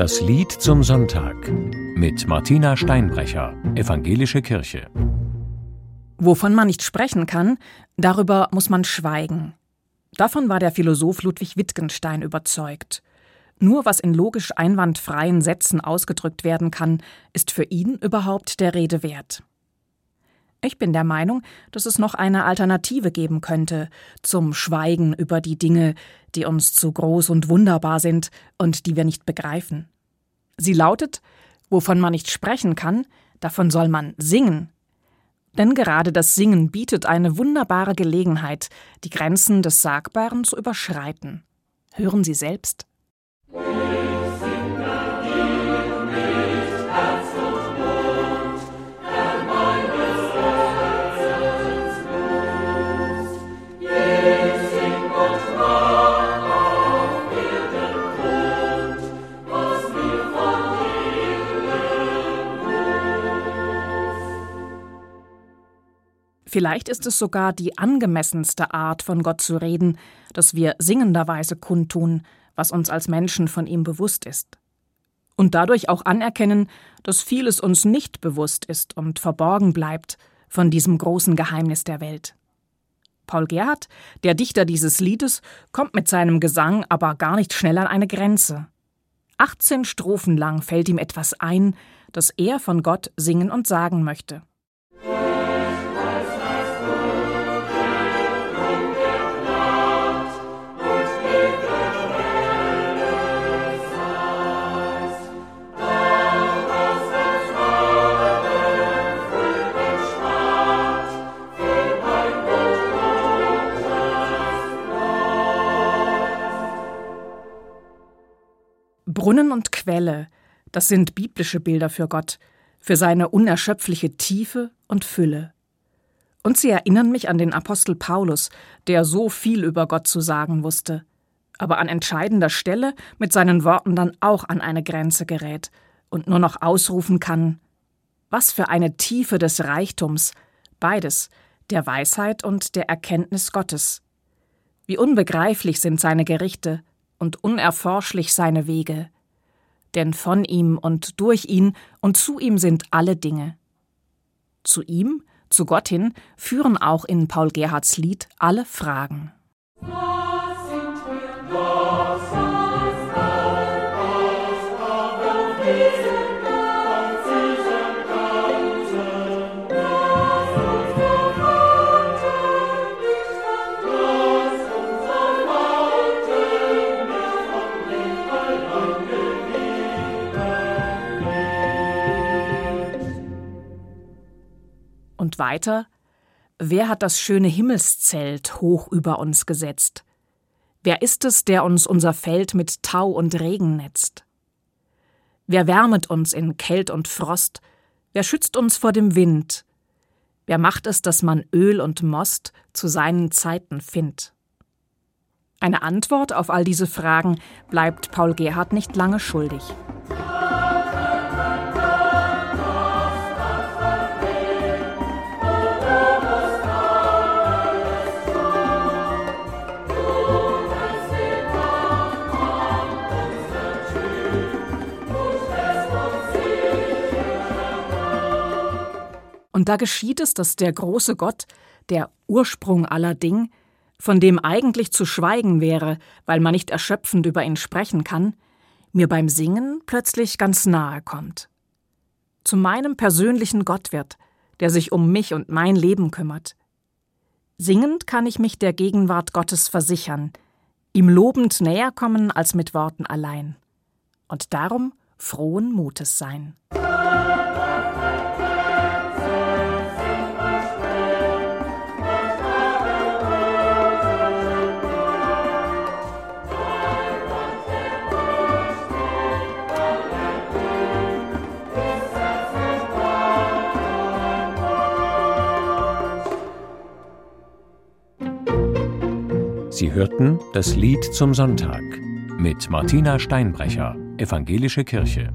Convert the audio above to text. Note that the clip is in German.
Das Lied zum Sonntag mit Martina Steinbrecher, Evangelische Kirche. Wovon man nicht sprechen kann, darüber muss man schweigen. Davon war der Philosoph Ludwig Wittgenstein überzeugt. Nur was in logisch einwandfreien Sätzen ausgedrückt werden kann, ist für ihn überhaupt der Rede wert. Ich bin der Meinung, dass es noch eine Alternative geben könnte zum Schweigen über die Dinge, die uns zu groß und wunderbar sind und die wir nicht begreifen. Sie lautet, wovon man nicht sprechen kann, davon soll man singen. Denn gerade das Singen bietet eine wunderbare Gelegenheit, die Grenzen des Sagbaren zu überschreiten. Hören Sie selbst. Vielleicht ist es sogar die angemessenste Art, von Gott zu reden, dass wir singenderweise kundtun, was uns als Menschen von ihm bewusst ist. Und dadurch auch anerkennen, dass vieles uns nicht bewusst ist und verborgen bleibt von diesem großen Geheimnis der Welt. Paul Gerhardt, der Dichter dieses Liedes, kommt mit seinem Gesang aber gar nicht schnell an eine Grenze. 18 Strophen lang fällt ihm etwas ein, das er von Gott singen und sagen möchte. Brunnen und Quelle, das sind biblische Bilder für Gott, für seine unerschöpfliche Tiefe und Fülle. Und sie erinnern mich an den Apostel Paulus, der so viel über Gott zu sagen wusste, aber an entscheidender Stelle mit seinen Worten dann auch an eine Grenze gerät und nur noch ausrufen kann Was für eine Tiefe des Reichtums, beides, der Weisheit und der Erkenntnis Gottes. Wie unbegreiflich sind seine Gerichte, und unerforschlich seine Wege. Denn von ihm und durch ihn und zu ihm sind alle Dinge. Zu ihm, zu Gott hin, führen auch in Paul Gerhards Lied alle Fragen. Weiter Wer hat das schöne Himmelszelt hoch über uns gesetzt? Wer ist es, der uns unser Feld mit Tau und Regen netzt? Wer wärmet uns in Kält und Frost? Wer schützt uns vor dem Wind? Wer macht es, dass man Öl und Most zu seinen Zeiten findt? Eine Antwort auf all diese Fragen bleibt Paul Gerhard nicht lange schuldig. Und da geschieht es, dass der große Gott, der Ursprung aller Ding, von dem eigentlich zu schweigen wäre, weil man nicht erschöpfend über ihn sprechen kann, mir beim Singen plötzlich ganz nahe kommt. Zu meinem persönlichen Gott wird, der sich um mich und mein Leben kümmert. Singend kann ich mich der Gegenwart Gottes versichern, ihm lobend näher kommen als mit Worten allein. Und darum frohen Mutes sein. Sie hörten das Lied zum Sonntag mit Martina Steinbrecher, Evangelische Kirche.